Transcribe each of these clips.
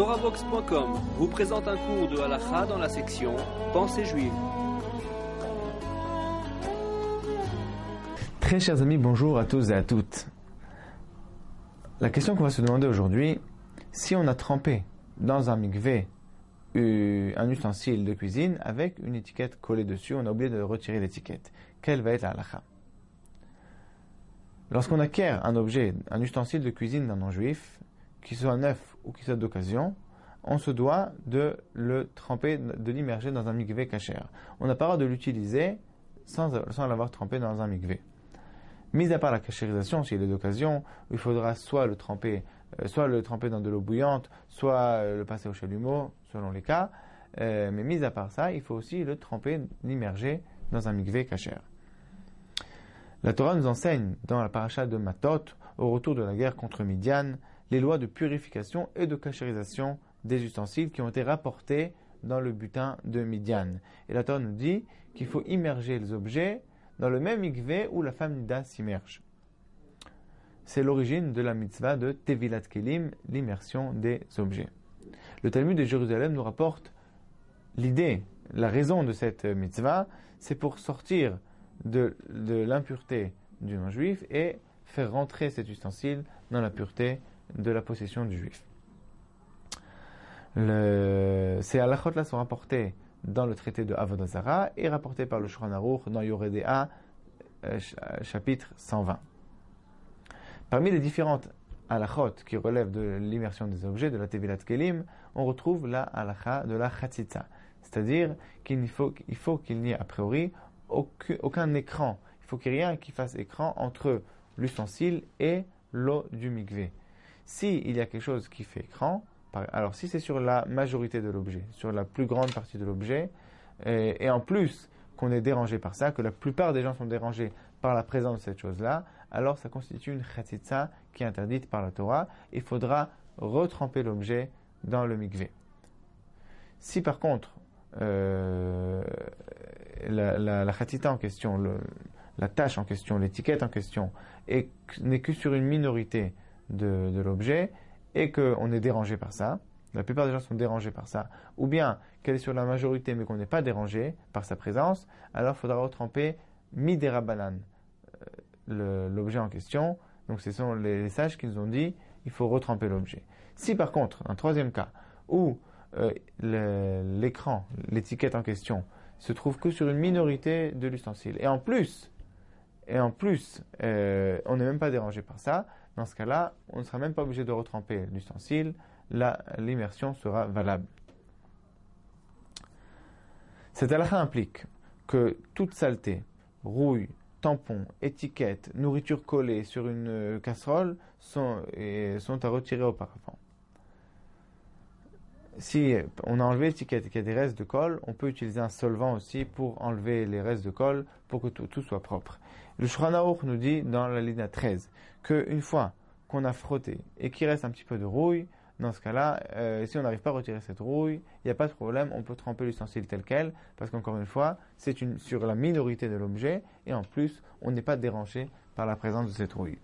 TorahBox.com vous présente un cours de halakha dans la section Pensée juive. Très chers amis, bonjour à tous et à toutes. La question qu'on va se demander aujourd'hui, si on a trempé dans un mikvé un ustensile de cuisine avec une étiquette collée dessus, on a oublié de retirer l'étiquette, quelle va être la halakha? Lorsqu'on acquiert un objet, un ustensile de cuisine d'un non-juif, qu'il soit neuf ou qu'il soit d'occasion, on se doit de le tremper, de l'immerger dans un mikvé cachère. On n'a pas le droit de l'utiliser sans, l'avoir trempé dans un mikvé. Mis à part la cachérisation, s'il est d'occasion, il faudra soit le tremper, euh, soit le tremper dans de l'eau bouillante, soit euh, le passer au chalumeau, selon les cas. Euh, mais mis à part ça, il faut aussi le tremper, l'immerger dans un mikvé cachère. La Torah nous enseigne dans la paracha de Matot, au retour de la guerre contre Midian, les lois de purification et de cachérisation des ustensiles qui ont été rapportés dans le butin de Midian. Et la Torah nous dit qu'il faut immerger les objets dans le même mikvé où la femme Nida s'immerge. C'est l'origine de la mitzvah de Tevilat Kelim, l'immersion des objets. Le Talmud de Jérusalem nous rapporte l'idée, la raison de cette mitzvah, c'est pour sortir de, l'impureté du non-juif et faire rentrer cet ustensile dans la pureté de la possession du juif. ces halachot-là sont rapportés dans le traité de Avodazara et rapportés par le Shulchan Aruch dans Yoredea, euh, chapitre 120. Parmi les différentes halachot qui relèvent de l'immersion des objets, de la Tevilat Kelim, on retrouve la halacha de la Chatzitza. C'est-à-dire qu'il faut qu'il n'y ait a priori aucun, écran. Il faut qu'il y ait rien qui fasse écran entre l'ustensile et l'eau du mikvé. Si il y a quelque chose qui fait écran, alors si c'est sur la majorité de l'objet, sur la plus grande partie de l'objet, et, en plus qu'on est dérangé par ça, que la plupart des gens sont dérangés par la présence de cette chose-là, alors ça constitue une khatitsa qui est interdite par la Torah. Il faudra retremper l'objet dans le mikvé. Si par contre euh, la, la, en question, la tâche en question, l'étiquette en question, n'est que sur une minorité de, l'objet et qu'on est dérangé par ça, la plupart des gens sont dérangés par ça, ou bien qu'elle est sur la majorité mais qu'on n'est pas dérangé par sa présence, alors il faudra retremper midera banane l'objet en question. Donc ce sont les, sages qui nous ont dit il faut retremper l'objet. Si par contre, un troisième cas, où euh, l'écran, l'étiquette en question, se trouve que sur une minorité de l'ustensile. Et en plus, et en plus, euh, on n'est même pas dérangé par ça. Dans ce cas-là, on ne sera même pas obligé de retremper l'ustensile. L'immersion sera valable. Cette halakha implique que toute saleté, rouille, tampon, étiquette, nourriture collée sur une euh, casserole sont, sont à retirer auparavant si on a enlevé qu'il y a des restes de colle, on peut utiliser un solvant aussi pour enlever les restes de colle pour que tout, soit propre. Le Shuranaour nous dit dans la ligne 13 qu'une fois qu'on a frotté et qu'il reste un petit peu de rouille, dans ce cas-là, euh, si on n'arrive pas à retirer cette rouille, il n'y a pas de problème, on peut tremper l'ustensile tel quel, parce qu'encore une fois, c'est sur la minorité de l'objet, et en plus, on n'est pas dérangé par la présence de cette rouille.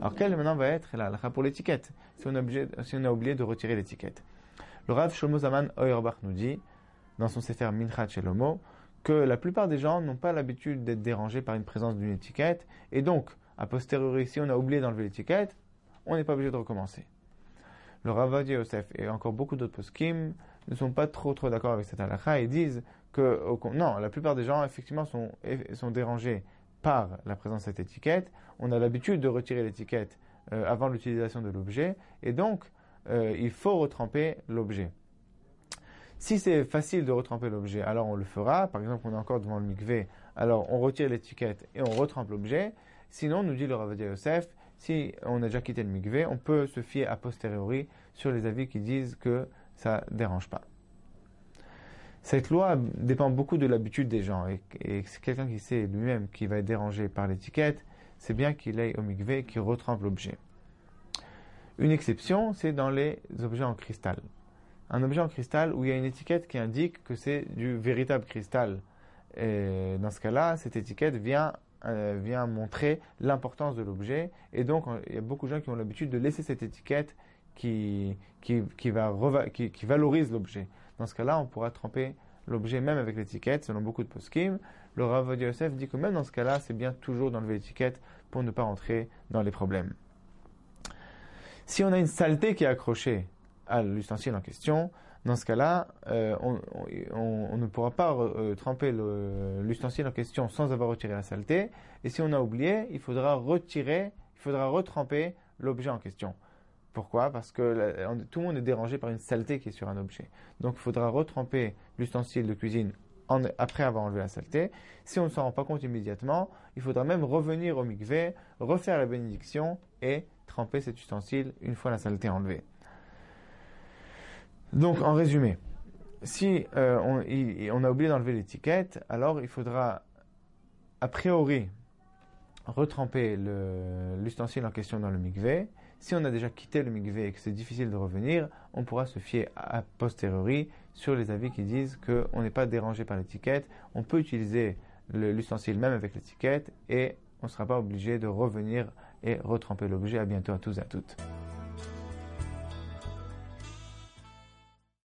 Alors, quelle maintenant va être la pour l'étiquette, si on a oublié de retirer l'étiquette le Rav Shlomo Zaman Oyerbach nous dit, dans son Sefer Minchat Shelomo, que la plupart des gens n'ont pas l'habitude d'être dérangés par une présence d'une étiquette, et donc, a posteriori, si on a oublié d'enlever l'étiquette, on n'est pas obligé de recommencer. Le Rav Yosef et encore beaucoup d'autres poskim ne sont pas trop trop d'accord avec cette halakha et disent que non, la plupart des gens effectivement sont, sont dérangés par la présence de cette étiquette. On a l'habitude de retirer l'étiquette euh, avant l'utilisation de l'objet et donc euh, il faut retremper l'objet. Si c'est facile de retremper l'objet, alors on le fera. Par exemple, on est encore devant le mikvé, alors on retire l'étiquette et on retrempe l'objet. Sinon, nous dit le Ravadia Yosef, si on a déjà quitté le mikvé, on peut se fier a posteriori sur les avis qui disent que ça dérange pas. Cette loi dépend beaucoup de l'habitude des gens et, et quelqu'un qui sait lui-même qui va être dérangé par l'étiquette, c'est bien qu'il aille au mikvé, qu'il retrempe l'objet. Une exception, c'est dans les objets en cristal. Un objet en cristal où il y a une étiquette qui indique que c'est du véritable cristal. Dans ce cas-là, cette étiquette vient, euh, vient montrer l'importance de l'objet. Et donc, il y a beaucoup de gens qui ont l'habitude de laisser cette étiquette qui, qui, qui valorise l'objet. Dans ce cas-là, on pourra tremper l'objet même avec l'étiquette, selon beaucoup de poskim. Le Rav Yosef dit que même dans ce cas-là, c'est bien toujours d'enlever l'étiquette pour ne pas rentrer dans les problèmes. Si on a une saleté qui est accrochée à l'ustensile en question, dans ce cas-là, euh, on, ne pourra pas euh, tremper l'ustensile en question sans avoir retiré la saleté. Et si on a oublié, il faudra retirer, il faudra retremper l'objet en question. Pourquoi? Parce que tout le monde est dérangé par une saleté qui est sur un objet. Donc il faudra retremper l'ustensile de cuisine après avoir enlevé la saleté. Si on ne s'en rend pas compte immédiatement, il faudra même revenir au mikvé, refaire la bénédiction et tremper cet ustensile une fois la saleté enlevée. Donc en résumé, si euh, on, a oublié d'enlever l'étiquette, alors il faudra a priori retremper l'ustensile en question dans le mikvé si on a déjà quitté le mikvé et que c'est difficile de revenir, on pourra se fier a posteriori sur les avis qui disent qu'on n'est pas dérangé par l'étiquette. On peut utiliser l'ustensile même avec l'étiquette et on ne sera pas obligé de revenir et retremper l'objet. À bientôt à tous et à toutes.